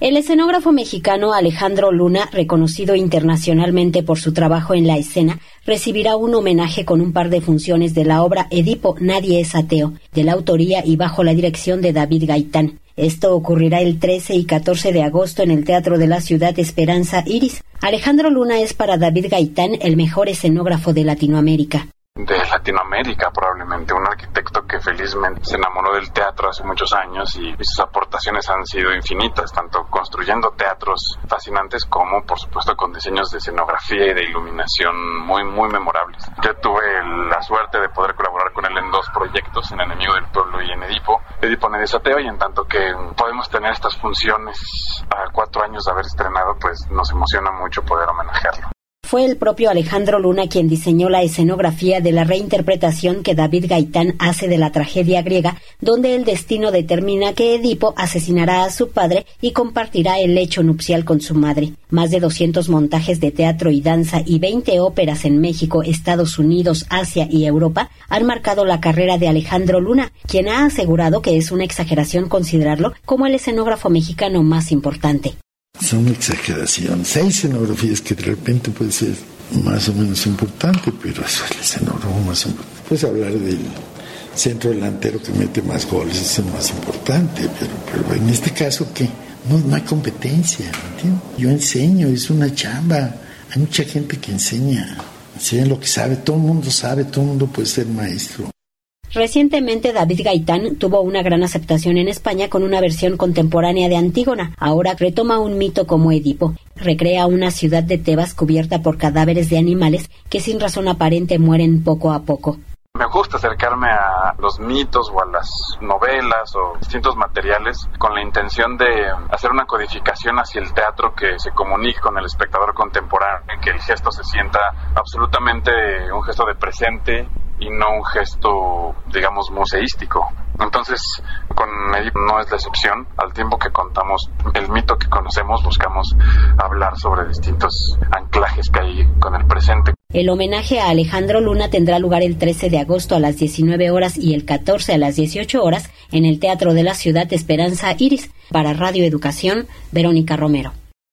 El escenógrafo mexicano Alejandro Luna, reconocido internacionalmente por su trabajo en la escena, recibirá un homenaje con un par de funciones de la obra Edipo Nadie es ateo, de la autoría y bajo la dirección de David Gaitán. Esto ocurrirá el 13 y 14 de agosto en el Teatro de la Ciudad Esperanza Iris. Alejandro Luna es para David Gaitán el mejor escenógrafo de Latinoamérica de Latinoamérica, probablemente un arquitecto que felizmente se enamoró del teatro hace muchos años y, sus aportaciones han sido infinitas, tanto construyendo teatros fascinantes como, por supuesto, con diseños de escenografía y de iluminación muy, muy memorables. Yo tuve la suerte de poder colaborar con él en dos proyectos, en Enemigo del Pueblo y en Edipo, Edipo Nedesateo, y en tanto que podemos tener estas funciones a cuatro años de haber estrenado, pues nos emociona mucho poder homenajearlo. Fue el propio Alejandro Luna quien diseñó la escenografía de la reinterpretación que David Gaitán hace de la tragedia griega, donde el destino determina que Edipo asesinará a su padre y compartirá el lecho nupcial con su madre. Más de 200 montajes de teatro y danza y 20 óperas en México, Estados Unidos, Asia y Europa han marcado la carrera de Alejandro Luna, quien ha asegurado que es una exageración considerarlo como el escenógrafo mexicano más importante son exageraciones. Hay escenografías que de repente puede ser más o menos importante, pero eso es el escenógrafo más importante. Puedes hablar del centro delantero que mete más goles, es el más importante, pero, en este caso, ¿qué? No, no hay competencia, Yo enseño, es una chamba. Hay mucha gente que enseña, enseña lo que sabe, todo el mundo sabe, todo el mundo puede ser maestro. Recientemente David Gaitán tuvo una gran aceptación en España con una versión contemporánea de Antígona. Ahora retoma un mito como Edipo. Recrea una ciudad de Tebas cubierta por cadáveres de animales que sin razón aparente mueren poco a poco. Me gusta acercarme a los mitos o a las novelas o distintos materiales con la intención de hacer una codificación hacia el teatro que se comunique con el espectador contemporáneo, que el gesto se sienta absolutamente un gesto de presente y no un gesto, digamos, museístico. Entonces, con Edipo no es la excepción. Al tiempo que contamos el mito que conocemos, buscamos hablar sobre distintos anclajes que hay con el presente. El homenaje a Alejandro Luna tendrá lugar el 13 de agosto a las 19 horas y el 14 a las 18 horas en el Teatro de la Ciudad Esperanza Iris. Para Radio Educación, Verónica Romero.